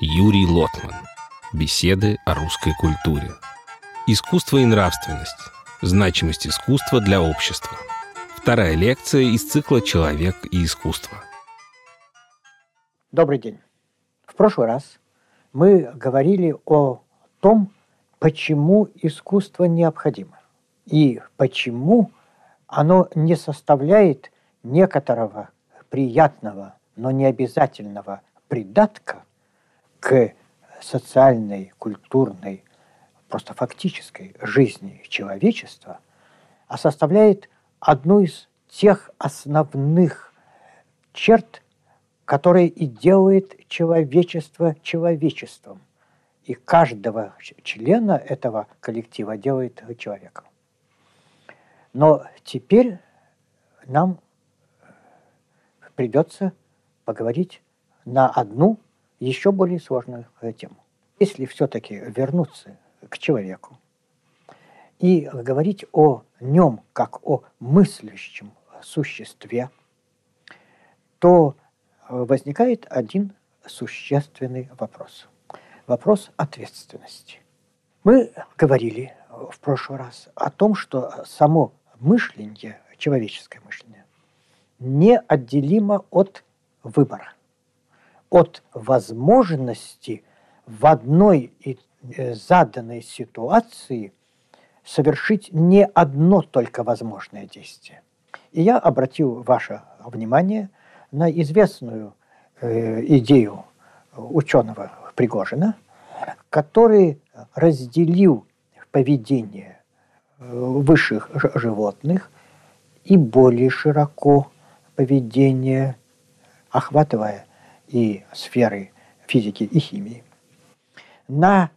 Юрий Лотман. Беседы о русской культуре. Искусство и нравственность. Значимость искусства для общества. Вторая лекция из цикла «Человек и искусство». Добрый день. В прошлый раз мы говорили о том, почему искусство необходимо и почему оно не составляет некоторого приятного, но не обязательного придатка к социальной, культурной, просто фактической жизни человечества, а составляет одну из тех основных черт, которые и делает человечество человечеством. И каждого члена этого коллектива делает человеком. Но теперь нам придется поговорить на одну еще более сложную тему. Если все-таки вернуться к человеку и говорить о нем как о мыслящем существе, то возникает один существенный вопрос. Вопрос ответственности. Мы говорили в прошлый раз о том, что само мышление, человеческое мышление, неотделимо от выбора, от возможности в одной и э, заданной ситуации совершить не одно только возможное действие. И я обратил ваше внимание на известную э, идею ученого Пригожина, который разделил поведение э, высших животных и более широко поведение, охватывая и сферы физики и химии, на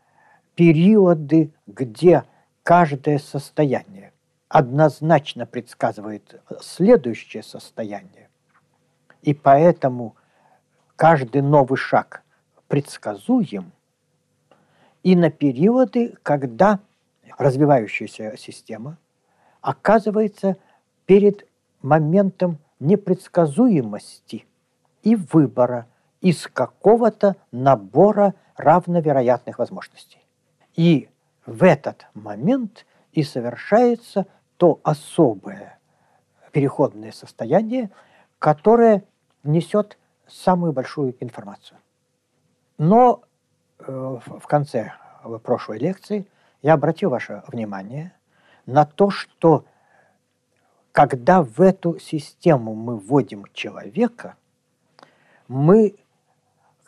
периоды, где каждое состояние однозначно предсказывает следующее состояние, и поэтому каждый новый шаг предсказуем, и на периоды, когда развивающаяся система оказывается перед моментом непредсказуемости и выбора из какого-то набора равновероятных возможностей. И в этот момент и совершается то особое переходное состояние, которое несет самую большую информацию. Но э, в конце прошлой лекции я обратил ваше внимание на то, что когда в эту систему мы вводим человека, мы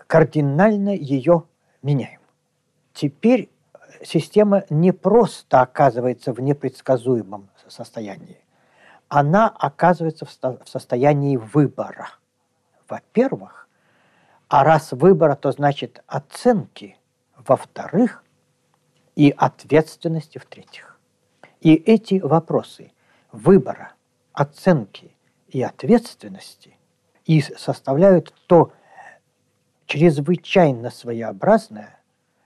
кардинально ее меняем. Теперь система не просто оказывается в непредсказуемом состоянии, она оказывается в состоянии выбора. Во-первых, а раз выбора, то значит оценки. Во-вторых, и ответственности в-третьих. И эти вопросы выбора – оценки и ответственности и составляют то чрезвычайно своеобразное,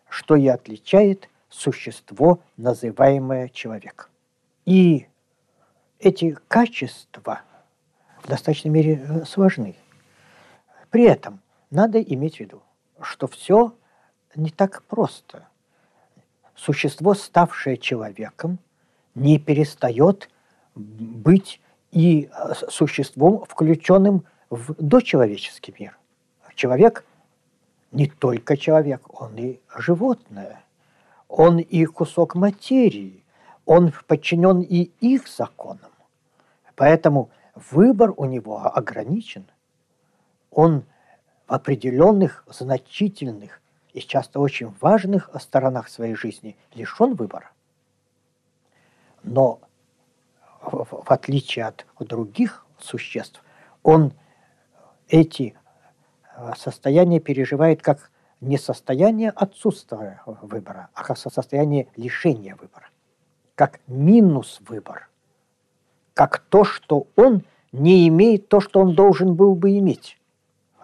что и отличает существо, называемое человек. И эти качества в достаточной мере э, сложны. При этом надо иметь в виду, что все не так просто. Существо, ставшее человеком, не перестает быть и э, существом, включенным в дочеловеческий мир. Человек не только человек, он и животное, он и кусок материи, он подчинен и их законам. Поэтому выбор у него ограничен. Он в определенных, значительных и часто очень важных сторонах своей жизни лишен выбора. Но в отличие от других существ, он эти э, состояния переживает как не состояние отсутствия выбора, а как состояние лишения выбора, как минус выбор, как то, что он не имеет то, что он должен был бы иметь.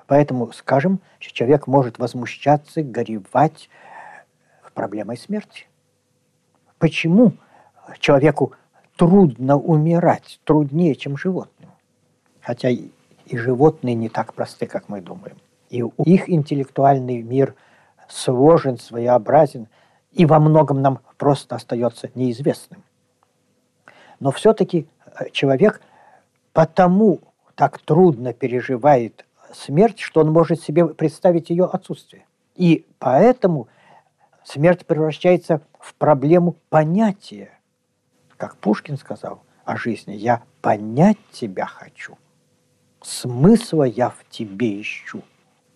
Поэтому, скажем, человек может возмущаться, горевать проблемой смерти. Почему человеку трудно умирать, труднее, чем животным. Хотя и животные не так просты, как мы думаем. И их интеллектуальный мир сложен, своеобразен и во многом нам просто остается неизвестным. Но все-таки э, человек потому так трудно переживает смерть, что он может себе представить ее отсутствие. И поэтому смерть превращается в проблему понятия. Как Пушкин сказал о жизни, я понять тебя хочу. Смысла я в тебе ищу.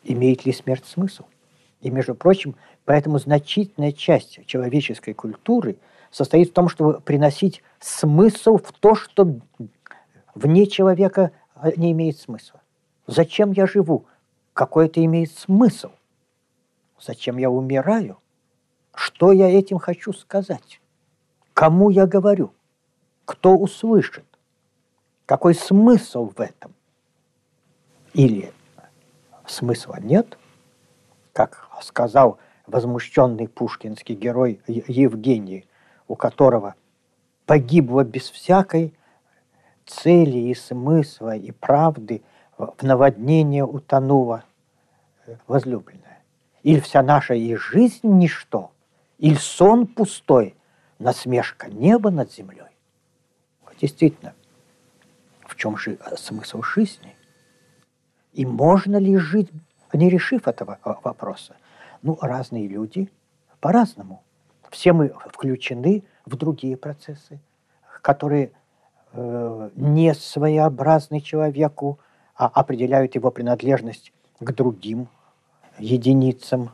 Имеет ли смерть смысл? И, между прочим, поэтому значительная часть человеческой культуры состоит в том, чтобы приносить смысл в то, что вне человека а, не имеет смысла. Зачем я живу? Какой это имеет смысл? Зачем я умираю? Что я этим хочу сказать? Кому я говорю? Кто услышит? Какой смысл в этом? Или смысла нет, как сказал возмущенный пушкинский герой Евгений, у которого погибло без всякой цели и смысла и правды в наводнение утонула возлюбленная. Или вся наша и жизнь ничто, или сон пустой, насмешка неба над землей. Действительно, в чем же смысл жизни? И можно ли жить, не решив этого вопроса? Ну, разные люди по-разному. Все мы включены в другие процессы, которые э, не своеобразны человеку, а определяют его принадлежность к другим единицам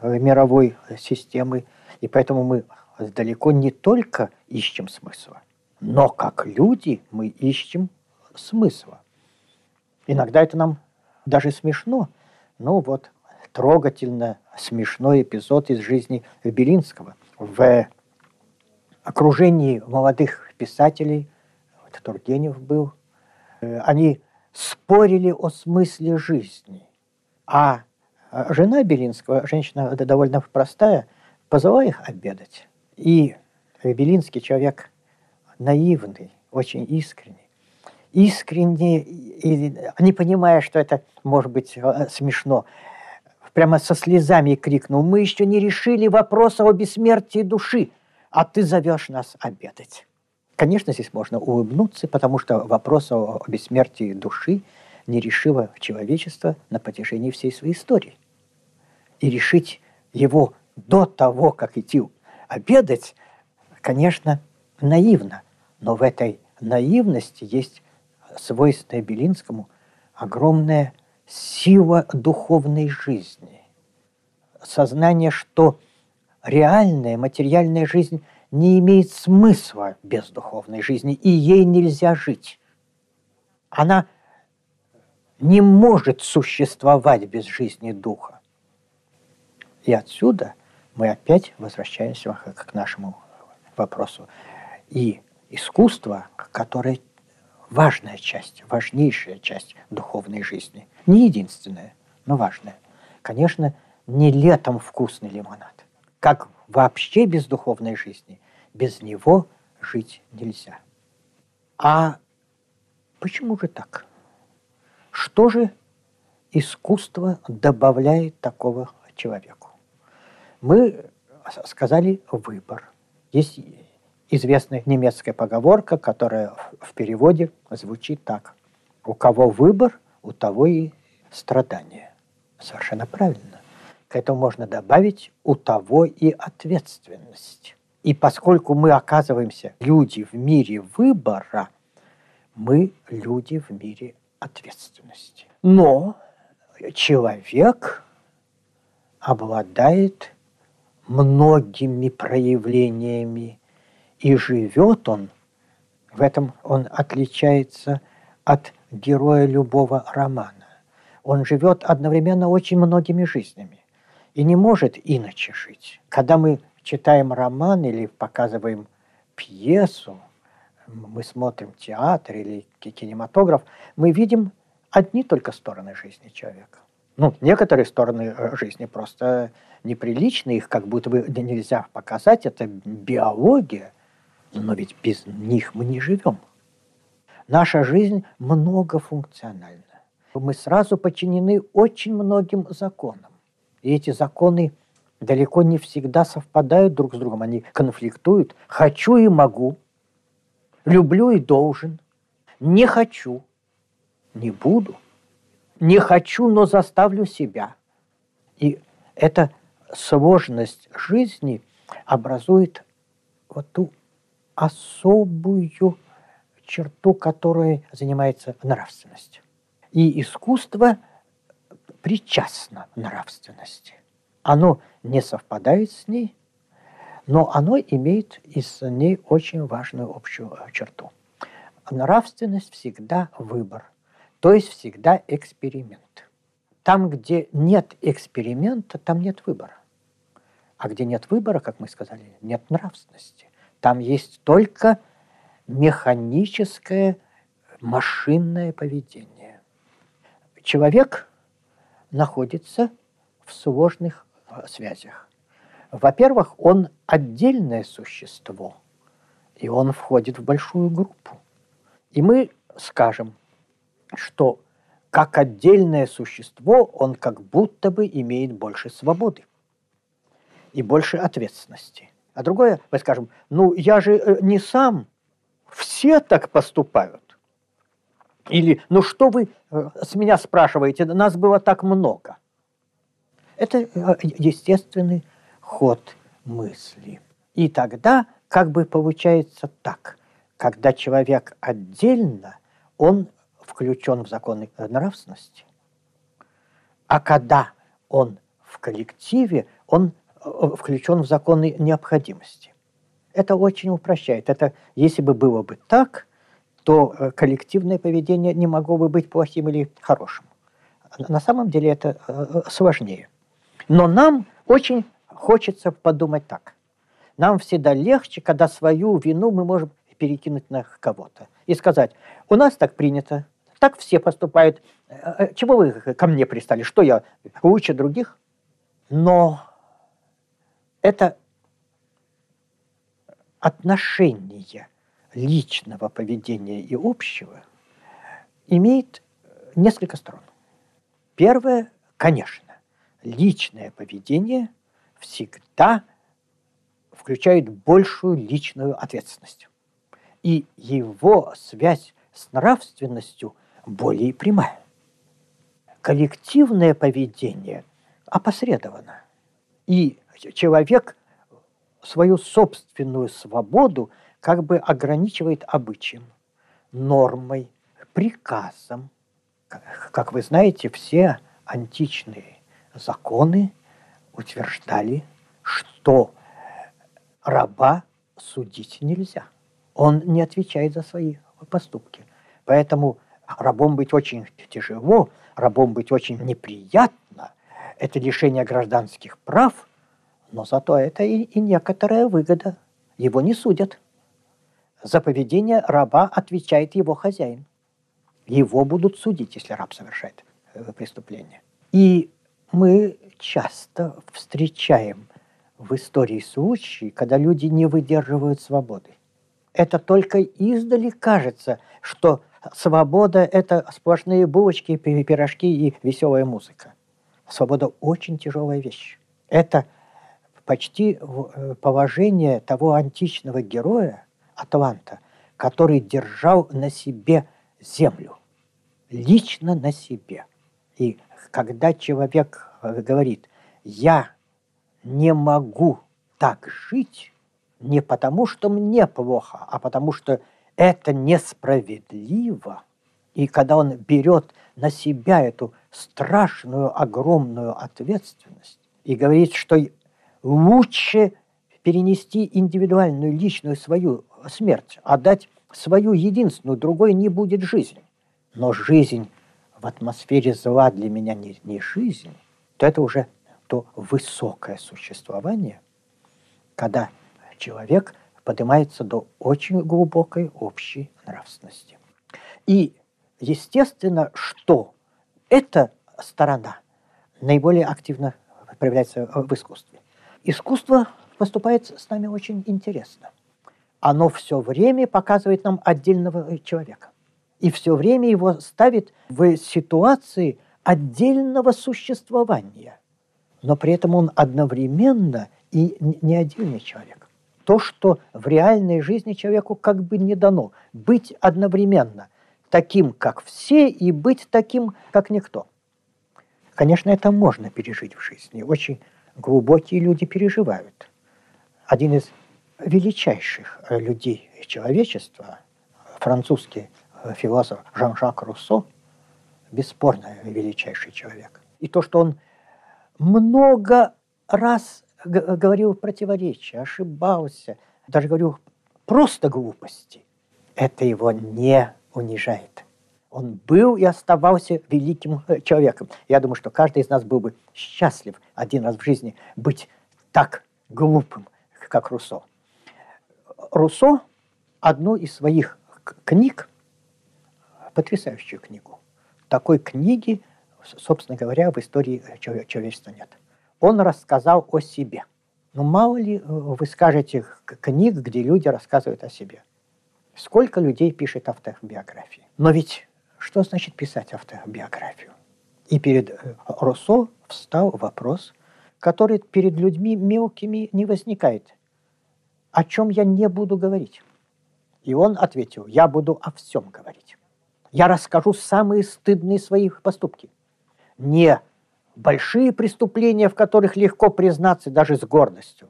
э, мировой системы. И поэтому мы далеко не только ищем смысла, но как люди мы ищем смысла. Иногда это нам даже смешно. Ну вот, трогательно смешной эпизод из жизни Белинского. В окружении молодых писателей, вот Тургенев был, э, они спорили о смысле жизни. А жена Белинского, женщина довольно простая, позвала их обедать. И Белинский человек наивный, очень искренний. Искренне, и, не понимая, что это может быть э, смешно, прямо со слезами крикнул, «Мы еще не решили вопроса о бессмертии души, а ты зовешь нас обедать». Конечно, здесь можно улыбнуться, потому что вопрос о бессмертии души не решило человечество на протяжении всей своей истории. И решить его до того, как идти обедать, конечно, наивно. Но в этой наивности есть свойственная Белинскому огромная сила духовной жизни. Сознание, что реальная материальная жизнь не имеет смысла без духовной жизни, и ей нельзя жить. Она не может существовать без жизни духа. И отсюда мы опять возвращаемся к нашему вопросу. И искусство, которое важная часть, важнейшая часть духовной жизни. Не единственная, но важная. Конечно, не летом вкусный лимонад. Как вообще без духовной жизни, без него жить нельзя. А почему же так? Что же искусство добавляет такого человеку? Мы сказали выбор. Есть известная немецкая поговорка, которая в переводе звучит так. У кого выбор, у того и страдания. Совершенно правильно. К этому можно добавить у того и ответственность. И поскольку мы оказываемся люди в мире выбора, мы люди в мире ответственности. Но человек обладает многими проявлениями, и живет он, в этом он отличается от героя любого романа. Он живет одновременно очень многими жизнями и не может иначе жить. Когда мы читаем роман или показываем пьесу, мы смотрим театр или кинематограф, мы видим одни только стороны жизни человека. Ну, некоторые стороны э, жизни просто неприличны, их как будто бы нельзя показать, это биология, но ведь без них мы не живем. Наша жизнь многофункциональна. Мы сразу подчинены очень многим законам. И эти законы далеко не всегда совпадают друг с другом, они конфликтуют. Хочу и могу, люблю и должен, не хочу, не буду, не хочу, но заставлю себя. И эта сложность жизни образует вот ту особую черту, которой занимается нравственность. И искусство причастно нравственности. Оно не совпадает с ней, но оно имеет и с ней очень важную общую черту. Нравственность всегда выбор, то есть всегда эксперимент. Там, где нет эксперимента, там нет выбора. А где нет выбора, как мы сказали, нет нравственности. Там есть только механическое машинное поведение. Человек находится в сложных э, связях. Во-первых, он отдельное существо, и он входит в большую группу. И мы скажем, что как отдельное существо он как будто бы имеет больше свободы и больше ответственности. А другое, мы скажем, ну я же э, не сам, все так поступают. Или, ну что вы э, с меня спрашиваете, нас было так много. Это э, естественный ход мысли. И тогда как бы получается так, когда человек отдельно, он включен в законы нравственности, а когда он в коллективе, он включен в законы необходимости. Это очень упрощает. Это если бы было бы так, то э, коллективное поведение не могло бы быть плохим или хорошим. На самом деле это э, э, сложнее. Но нам очень хочется подумать так. Нам всегда легче, когда свою вину мы можем перекинуть на кого-то и сказать, у нас так принято, так все поступают. Чего вы ко мне пристали? Что я лучше других? Но это отношение личного поведения и общего имеет несколько сторон. Первое, конечно, личное поведение всегда включает большую личную ответственность. И его связь с нравственностью более прямая. Коллективное поведение опосредовано. И человек свою собственную свободу как бы ограничивает обычаем, нормой, приказом. Как вы знаете, все античные законы утверждали, что раба судить нельзя. Он не отвечает за свои поступки. Поэтому рабом быть очень тяжело, рабом быть очень неприятно. Это лишение гражданских прав – но зато это и, и некоторая выгода. Его не судят. За поведение раба отвечает его хозяин. Его будут судить, если раб совершает э, преступление. И мы часто встречаем в истории случаи, когда люди не выдерживают свободы. Это только издали кажется, что свобода – это сплошные булочки, пирожки и веселая музыка. Свобода – очень тяжелая вещь. Это – почти э, положение того античного героя Атланта, который держал на себе землю, лично на себе. И когда человек э, говорит, я не могу так жить, не потому, что мне плохо, а потому, что это несправедливо. И когда он берет на себя эту страшную, огромную ответственность и говорит, что лучше перенести индивидуальную, личную свою смерть, отдать свою единственную, другой не будет жизни. Но жизнь в атмосфере зла для меня не, не жизнь, то это уже то высокое существование, когда человек поднимается до очень глубокой общей нравственности. И естественно, что эта сторона наиболее активно проявляется в искусстве. Искусство поступает с нами очень интересно. Оно все время показывает нам отдельного человека. И все время его ставит в ситуации отдельного существования. но при этом он одновременно и не отдельный человек. То, что в реальной жизни человеку как бы не дано. Быть одновременно таким, как все, и быть таким, как никто. Конечно, это можно пережить в жизни. Очень глубокие люди переживают. Один из величайших людей человечества, французский философ Жан-Жак Руссо, бесспорно величайший человек. И то, что он много раз говорил противоречия, ошибался, даже говорил просто глупости, это его не унижает. Он был и оставался великим э, человеком. Я думаю, что каждый из нас был бы счастлив один раз в жизни быть так глупым, как Руссо. Руссо одну из своих книг, потрясающую книгу, такой книги, собственно говоря, в истории человечества нет. Он рассказал о себе. Ну, мало ли э, вы скажете книг, где люди рассказывают о себе. Сколько людей пишет автобиографии. Но ведь что значит писать автобиографию? И перед э, Руссо встал вопрос, который перед людьми мелкими не возникает. О чем я не буду говорить? И он ответил, я буду о всем говорить. Я расскажу самые стыдные свои поступки. Не большие преступления, в которых легко признаться даже с гордостью.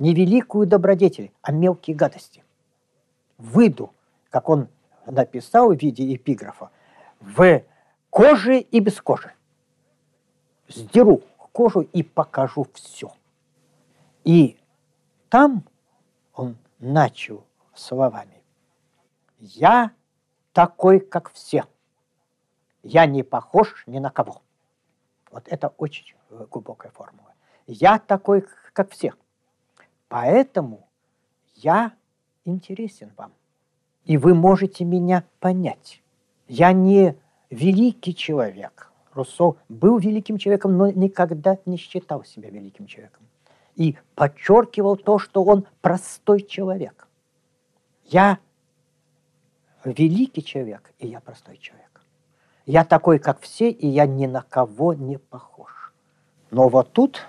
Не великую добродетель, а мелкие гадости. Выйду, как он написал в виде эпиграфа, в коже и без кожи. Сдеру кожу и покажу все. И там он начал словами. Я такой, как все. Я не похож ни на кого. Вот это очень глубокая формула. Я такой, как все. Поэтому я интересен вам. И вы можете меня понять. Я не великий человек. Руссо был великим человеком, но никогда не считал себя великим человеком. И подчеркивал то, что он простой человек. Я великий человек, и я простой человек. Я такой, как все, и я ни на кого не похож. Но вот тут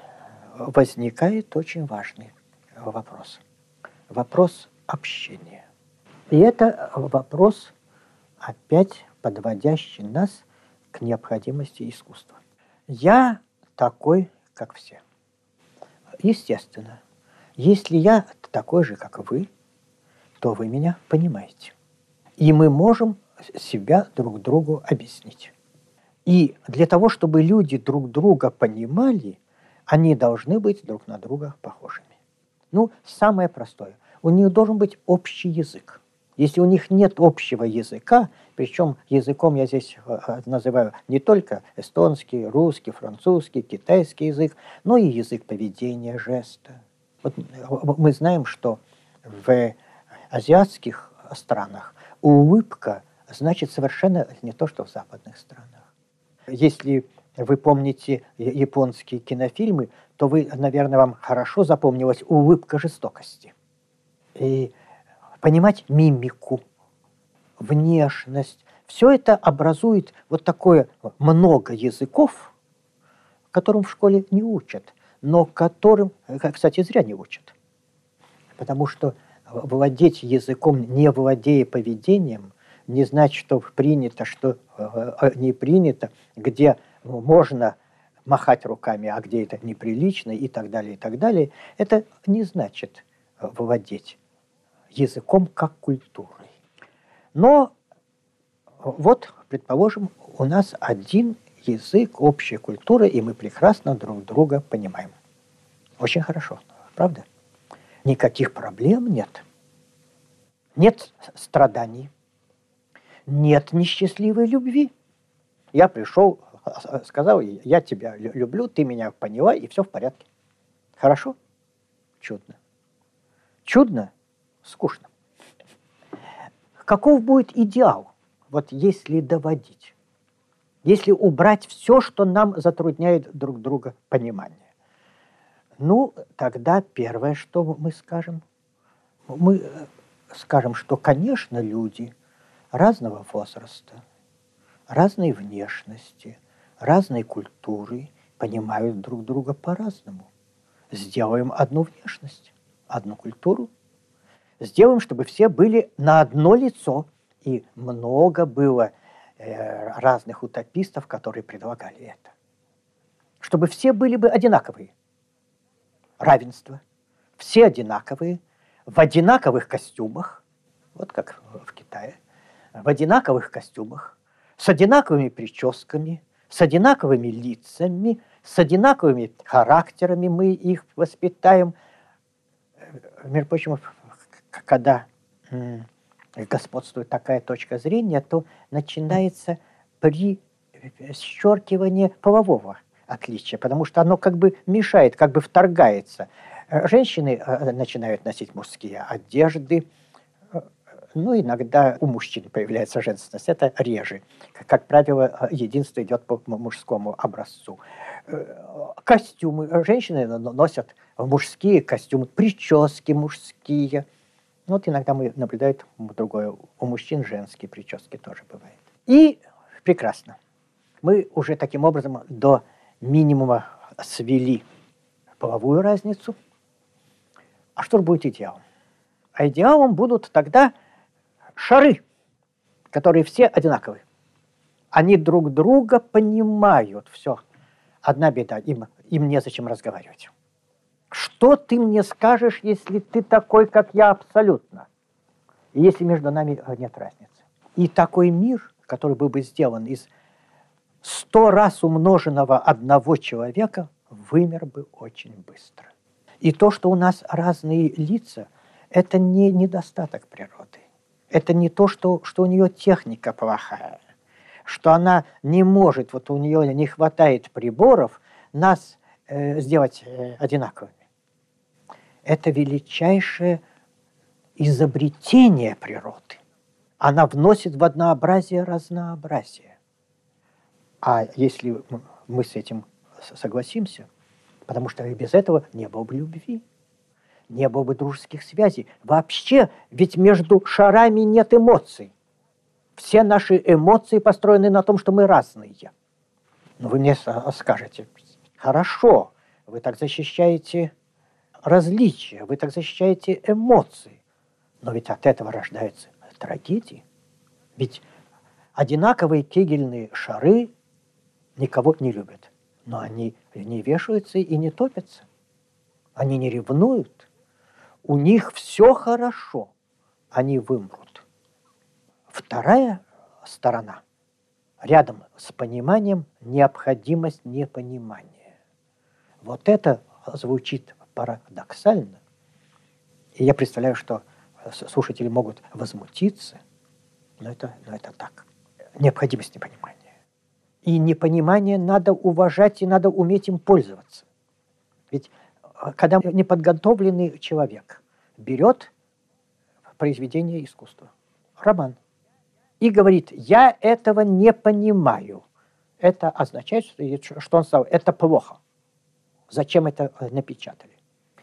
возникает очень важный вопрос. Вопрос общения. И это вопрос, опять подводящий нас к необходимости искусства. Я такой, как все. Естественно, если я такой же, как вы, то вы меня понимаете. И мы можем себя друг другу объяснить. И для того, чтобы люди друг друга понимали, они должны быть друг на друга похожими. Ну, самое простое. У них должен быть общий язык. Если у них нет общего языка, причем языком я здесь э, э, называю не только эстонский, русский, французский, китайский язык, но и язык поведения, жеста. Вот э, мы знаем, что в азиатских странах улыбка значит совершенно не то, что в западных странах. Если вы помните японские кинофильмы, то вы, наверное, вам хорошо запомнилась улыбка жестокости. И понимать мимику, внешность, все это образует вот такое много языков, которым в школе не учат, но которым, кстати, зря не учат. Потому что владеть языком, не владея поведением, не значит, что принято, что э, э, не принято, где можно махать руками, а где это неприлично и так далее, и так далее. Это не значит э, владеть языком как культурой. Но вот, предположим, у нас один язык, общая культура, и мы прекрасно друг друга понимаем. Очень хорошо, правда? Никаких проблем нет. Нет страданий, нет несчастливой любви. Я пришел, сказал, я тебя люблю, ты меня поняла, и все в порядке. Хорошо? Чудно. Чудно? Скучно. Каков будет идеал, вот если доводить? Если убрать все, что нам затрудняет друг друга понимание? Ну, тогда первое, что мы скажем, мы э, скажем, что, конечно, люди – разного возраста, разной внешности, разной культуры понимают друг друга по-разному. Сделаем одну внешность, одну культуру. Сделаем, чтобы все были на одно лицо. И много было э, разных утопистов, которые предлагали это. Чтобы все были бы одинаковые. Равенство. Все одинаковые, в одинаковых костюмах, вот как в Китае, в одинаковых костюмах, с одинаковыми прическами, с одинаковыми лицами, с одинаковыми характерами мы их воспитаем. Между прочим, когда господствует такая точка зрения, то начинается при подчеркивание полового отличия, потому что оно как бы мешает, как бы вторгается. Женщины э, начинают носить мужские одежды, ну, иногда у мужчин появляется женственность, это реже. Как правило, единство идет по мужскому образцу. Э, костюмы. Женщины носят мужские костюмы, прически мужские. Вот иногда мы наблюдаем другое. У мужчин женские прически тоже бывают. И прекрасно. Мы уже таким образом до минимума свели половую разницу. А что будет идеалом? А идеалом будут тогда шары, которые все одинаковые. Они друг друга понимают. Все. Одна беда. Им, им незачем разговаривать. Что ты мне скажешь, если ты такой, как я, абсолютно? Если между нами э, нет разницы. И такой мир, который был бы сделан из сто раз умноженного одного человека, вымер бы очень быстро. И то, что у нас разные лица, это не недостаток природы это не то, что, что у нее техника плохая, что она не может, вот у нее не хватает приборов нас э, сделать э, одинаковыми. Это величайшее изобретение природы. Она вносит в однообразие разнообразие. А если мы с этим согласимся, потому что без этого не было бы любви не было бы дружеских связей. Вообще, ведь между шарами нет эмоций. Все наши эмоции построены на том, что мы разные. Но вы мне скажете, хорошо, вы так защищаете различия, вы так защищаете эмоции. Но ведь от этого рождаются трагедии. Ведь одинаковые кегельные шары никого не любят. Но они не вешаются и не топятся. Они не ревнуют у них все хорошо, они вымрут. Вторая сторона, рядом с пониманием, необходимость непонимания. Вот это звучит парадоксально. И я представляю, что слушатели могут возмутиться, но это, но это так. Необходимость непонимания. И непонимание надо уважать и надо уметь им пользоваться. Ведь когда неподготовленный человек берет произведение искусства, роман, и говорит, я этого не понимаю, это означает, что он сказал, это плохо. Зачем это напечатали?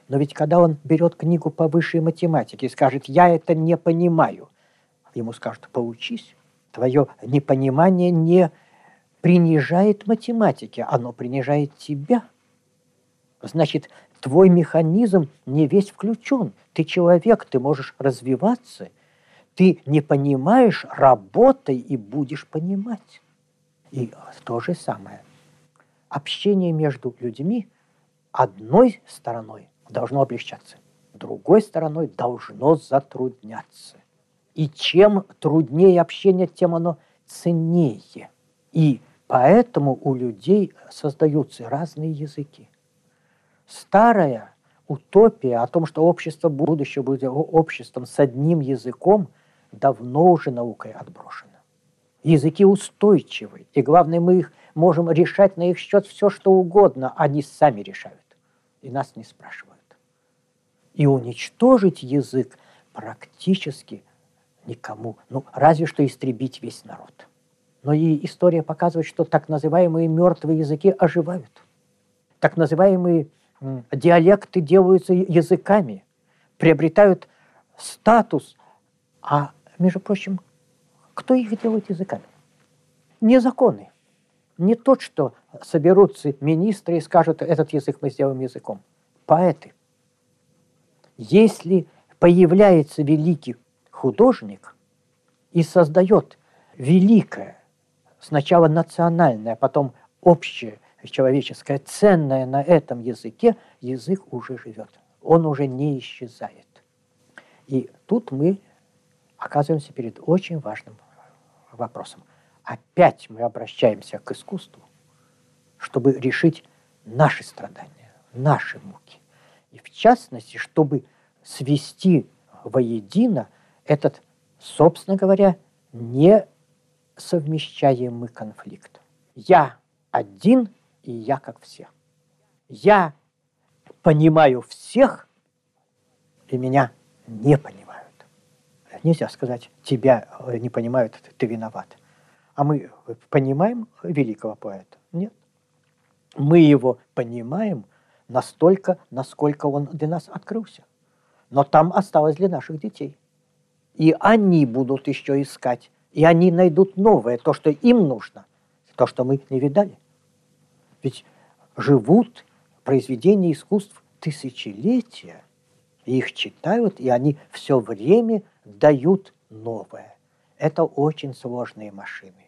Но ведь когда он берет книгу по высшей математике и скажет, я это не понимаю, ему скажут, поучись. Твое непонимание не принижает математики, оно принижает тебя. Значит, твой механизм не весь включен. Ты человек, ты можешь развиваться. Ты не понимаешь, работай и будешь понимать. И то же самое. Общение между людьми одной стороной должно облегчаться, другой стороной должно затрудняться. И чем труднее общение, тем оно ценнее. И поэтому у людей создаются разные языки старая утопия о том, что общество будущего будет обществом с одним языком, давно уже наукой отброшена. Языки устойчивы, и главное, мы их можем решать на их счет все, что угодно, они сами решают, и нас не спрашивают. И уничтожить язык практически никому, ну, разве что истребить весь народ. Но и история показывает, что так называемые мертвые языки оживают. Так называемые диалекты делаются языками, приобретают статус. А, между прочим, кто их делает языками? Не законы, Не тот, что соберутся министры и скажут, этот язык мы сделаем языком. Поэты. Если появляется великий художник и создает великое, сначала национальное, а потом общее, человеческое, ценное на этом языке, язык уже живет. Он уже не исчезает. И тут мы оказываемся перед очень важным вопросом. Опять мы обращаемся к искусству, чтобы решить наши страдания, наши муки. И в частности, чтобы свести воедино этот, собственно говоря, несовмещаемый конфликт. Я один, и я как все. Я понимаю всех, и меня не понимают. Нельзя сказать, тебя не понимают, ты виноват. А мы понимаем великого поэта? Нет. Мы его понимаем настолько, насколько он для нас открылся. Но там осталось для наших детей. И они будут еще искать. И они найдут новое, то, что им нужно, то, что мы не видали. Ведь живут произведения искусств тысячелетия, их читают, и они все время дают новое. Это очень сложные машины.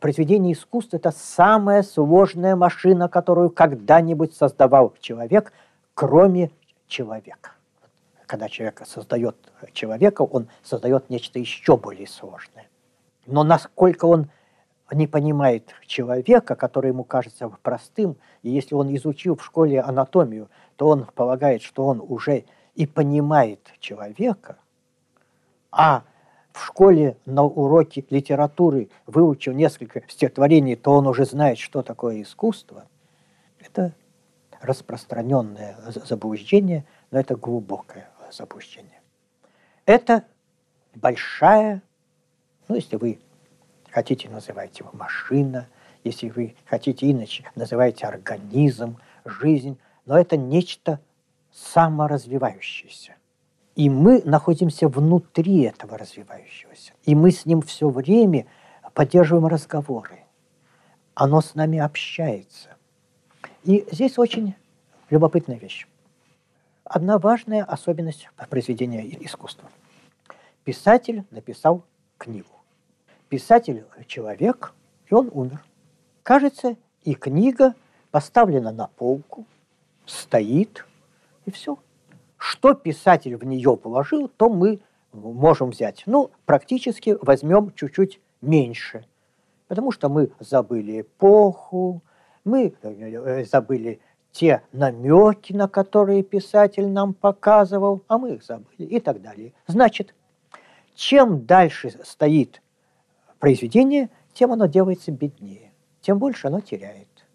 Произведение искусства – это самая сложная машина, которую когда-нибудь создавал человек, кроме человека. Когда человек создает человека, он создает нечто еще более сложное. Но насколько он не понимает человека, который ему кажется простым, и если он изучил в школе анатомию, то он полагает, что он уже и понимает человека, а в школе на уроке литературы выучил несколько стихотворений, то он уже знает, что такое искусство. Это распространенное заблуждение, но это глубокое заблуждение. Это большая, ну, если вы хотите, называйте его машина, если вы хотите иначе, называйте организм, жизнь, но это нечто саморазвивающееся. И мы находимся внутри этого развивающегося. И мы с ним все время поддерживаем разговоры. Оно с нами общается. И здесь очень любопытная вещь. Одна важная особенность произведения искусства. Писатель написал книгу. Писатель – человек, и он умер. Кажется, и книга поставлена на полку, стоит, и все – что писатель в нее положил, то мы можем взять. Ну, практически возьмем чуть-чуть меньше, потому что мы забыли эпоху, мы э, забыли те намеки, на которые писатель нам показывал, а мы их забыли и так далее. Значит, чем дальше стоит произведение, тем оно делается беднее, тем больше оно теряет.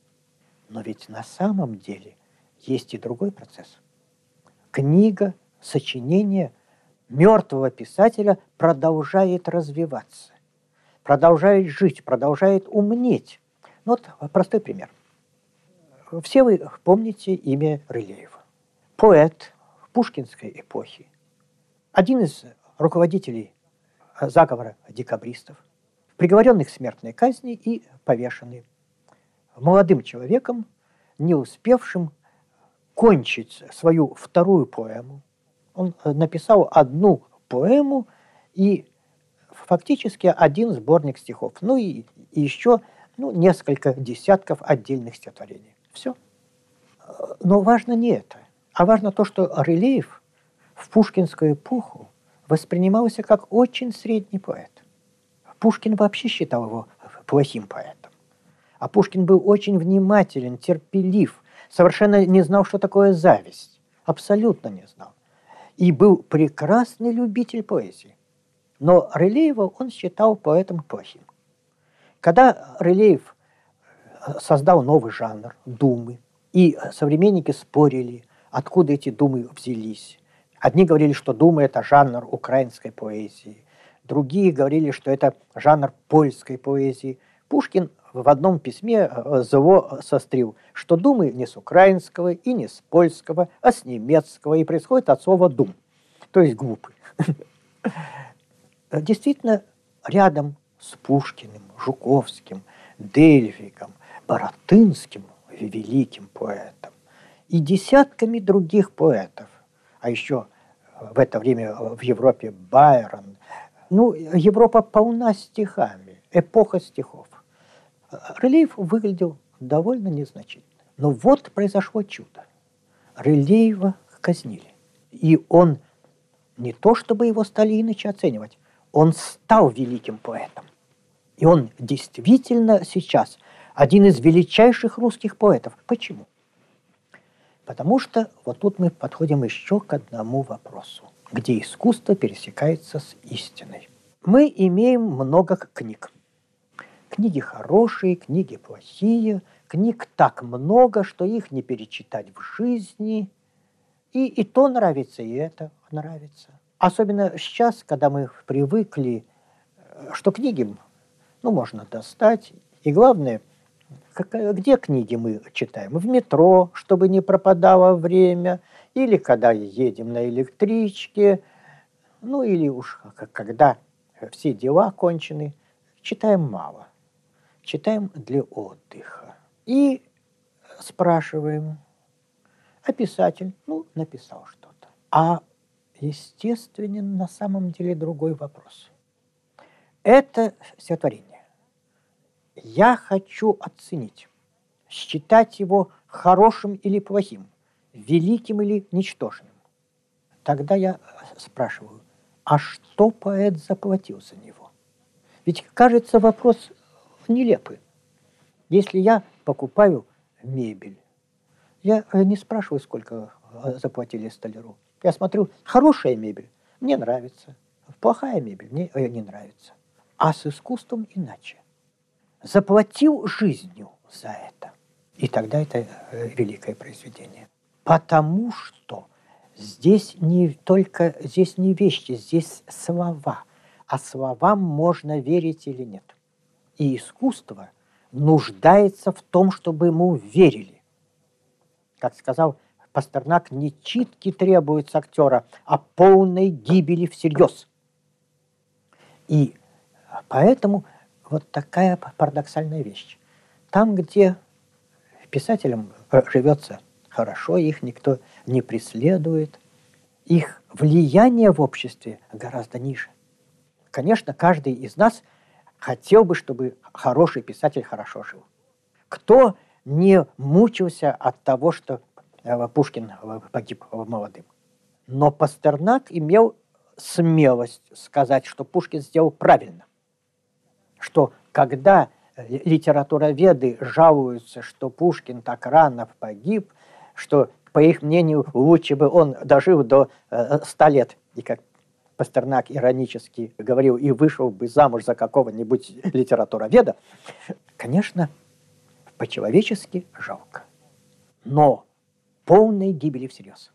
Но ведь на самом деле есть и другой процесс – книга, сочинение мертвого писателя продолжает развиваться, продолжает жить, продолжает умнеть. Ну, вот простой пример. Все вы помните имя Рылеева. Поэт пушкинской эпохи. Один из руководителей заговора декабристов, приговоренный к смертной казни и повешенный. Молодым человеком, не успевшим кончить свою вторую поэму. Он э, написал одну поэму и фактически один сборник стихов. Ну и, и еще ну, несколько десятков отдельных стихотворений. Все. Но важно не это, а важно то, что Рылеев в пушкинскую эпоху воспринимался как очень средний поэт. Пушкин вообще считал его плохим поэтом. А Пушкин был очень внимателен, терпелив, совершенно не знал, что такое зависть. Абсолютно не знал. И был прекрасный любитель поэзии. Но Рылеева он считал поэтом плохим. Когда Рылеев э, создал новый жанр – думы, и современники спорили, откуда эти думы взялись. Одни говорили, что думы – это жанр украинской поэзии, другие говорили, что это жанр польской поэзии. Пушкин в одном письме э, зло сострил, что думы не с украинского и не с польского, а с немецкого, и происходит от слова «дум», то есть глупый. Действительно, рядом с Пушкиным, Жуковским, Дельвиком, Боротынским, великим поэтом, и десятками других поэтов. А еще в это время в Европе Байрон. Ну, Европа полна стихами, эпоха стихов. Релейф выглядел довольно незначительно. Но вот произошло чудо. Релейва казнили. И он не то, чтобы его стали иначе оценивать, он стал великим поэтом. И он действительно сейчас один из величайших русских поэтов. Почему? Потому что вот тут мы подходим еще к одному вопросу, где искусство пересекается с истиной. Мы имеем много книг. Книги хорошие, книги плохие, книг так много, что их не перечитать в жизни. И, и то нравится, и это нравится. Особенно сейчас, когда мы привыкли, что книги ну, можно достать. И главное – как, где книги мы читаем? В метро, чтобы не пропадало время, или когда едем на электричке, ну или уж когда все дела кончены, читаем мало. Читаем для отдыха. И спрашиваем, а писатель, ну, написал что-то. А естественен на самом деле другой вопрос. Это стихотворение я хочу оценить, считать его хорошим или плохим, великим или ничтожным. Тогда я спрашиваю, а что поэт заплатил за него? Ведь, кажется, вопрос нелепый. Если я покупаю мебель, я не спрашиваю, сколько заплатили столяру. Я смотрю, хорошая мебель, мне нравится. Плохая мебель, мне не нравится. А с искусством иначе заплатил жизнью за это. И тогда это э, великое произведение. Потому что здесь не только здесь не вещи, здесь слова. А словам можно верить или нет. И искусство нуждается в том, чтобы ему верили. Как сказал Пастернак, не читки требуются актера, а полной гибели всерьез. И поэтому вот такая парадоксальная вещь. Там, где писателям э, живется хорошо, их никто не преследует, их влияние в обществе гораздо ниже. Конечно, каждый из нас хотел бы, чтобы хороший писатель хорошо жил. Кто не мучился от того, что э, Пушкин э, погиб молодым? Но Пастернак имел смелость сказать, что Пушкин сделал правильно что когда литературоведы жалуются, что Пушкин так рано погиб, что, по их мнению, лучше бы он дожил до э, 100 лет, и как Пастернак иронически говорил, и вышел бы замуж за какого-нибудь литературоведа, конечно, по-человечески жалко. Но полной гибели всерьез.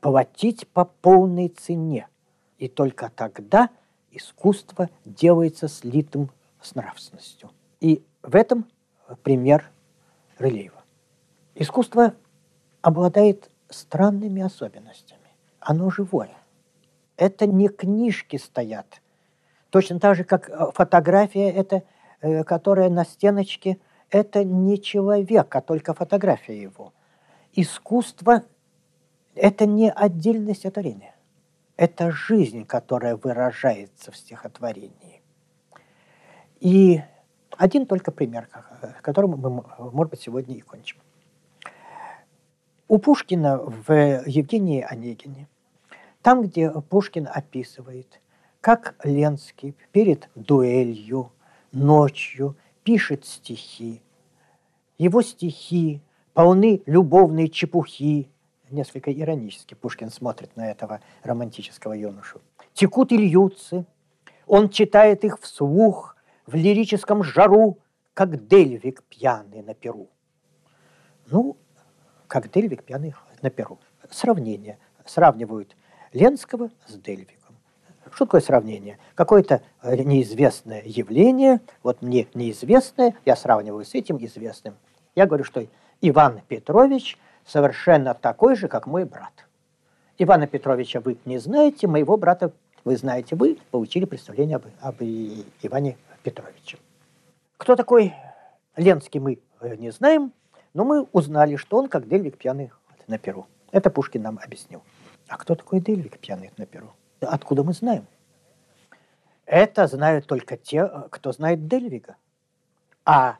Платить по полной цене. И только тогда искусство делается слитым с нравственностью. И в этом пример Рылеева. Искусство обладает странными особенностями. Оно живое. Это не книжки стоят. Точно так же, как э, фотография, это, э, которая на стеночке, это не человек, а только фотография его. Искусство – это не отдельное стихотворение. Это жизнь, которая выражается в стихотворении. И один только пример, которым мы, может быть, сегодня и кончим. У Пушкина в Евгении Онегине, там, где Пушкин описывает, как Ленский перед дуэлью ночью пишет стихи, его стихи полны любовной чепухи, несколько иронически Пушкин смотрит на этого романтического юношу. Текут и льются, он читает их вслух, в лирическом жару, как Дельвик пьяный на перу. Ну, как Дельвик пьяный на перу. Сравнение. Сравнивают Ленского с Дельвиком. Что такое сравнение? Какое-то э, неизвестное явление, вот мне неизвестное, я сравниваю с этим известным. Я говорю, что Иван Петрович совершенно такой же, как мой брат. Ивана Петровича вы не знаете, моего брата вы знаете. Вы получили представление об, об Иване Петровичем. Кто такой Ленский мы э, не знаем, но мы узнали, что он как Дельвик пьяный на перу. Это Пушкин нам объяснил. А кто такой Дельвик пьяный на перу? Откуда мы знаем? Это знают только те, кто знает Дельвига. А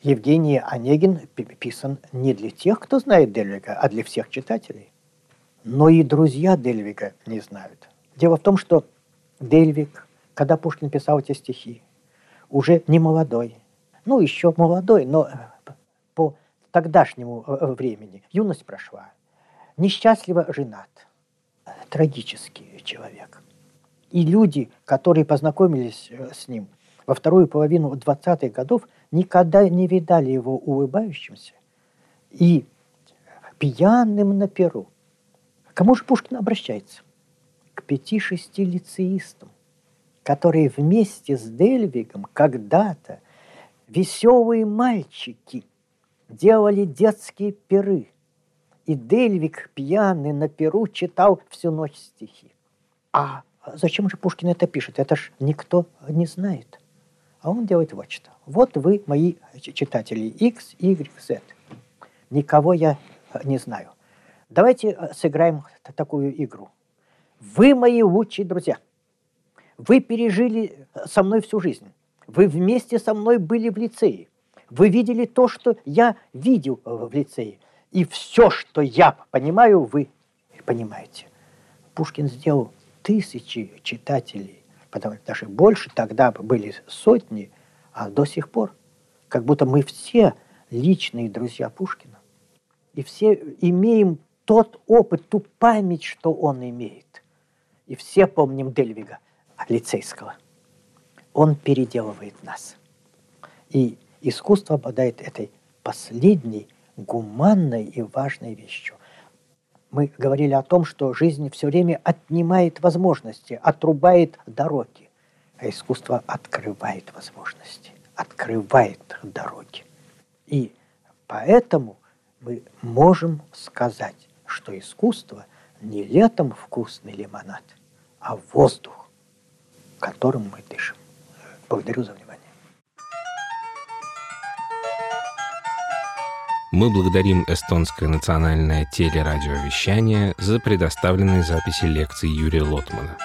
Евгений Онегин писан не для тех, кто знает Дельвига, а для всех читателей. Но и друзья Дельвига не знают. Дело в том, что Дельвиг, когда Пушкин писал эти стихи, уже не молодой. Ну, еще молодой, но э, по тогдашнему э, времени. Юность прошла. Несчастливо женат. Трагический человек. И люди, которые познакомились э, с ним во вторую половину 20-х годов, никогда не видали его улыбающимся и пьяным на перу. Кому же Пушкин обращается? К пяти-шести лицеистам, которые вместе с Дельвигом когда-то веселые мальчики делали детские перы. И Дельвиг пьяный на перу читал всю ночь стихи. А зачем же Пушкин это пишет? Это ж никто не знает. А он делает вот что. Вот вы, мои читатели, X, Y, Z. Никого я не знаю. Давайте э, сыграем такую игру. Вы мои лучшие друзья. Вы пережили э, со мной всю жизнь. Вы вместе со мной были в лицее. Вы видели то, что я видел э, в лицее. И все, что я понимаю, вы понимаете. Пушкин сделал тысячи читателей, потому что даже больше тогда были сотни, а до сих пор. Как будто мы все личные друзья Пушкина. И все имеем тот опыт, ту память, что он имеет. И все помним Дельвига, лицейского. Он переделывает нас. И искусство обладает этой последней, гуманной и важной вещью. Мы говорили о том, что жизнь все время отнимает возможности, отрубает дороги, а искусство открывает возможности, открывает дороги. И поэтому мы можем сказать, что искусство не летом вкусный лимонад, а воздух, которым мы дышим. Благодарю за внимание. Мы благодарим эстонское национальное телерадиовещание за предоставленные записи лекций Юрия Лотмана.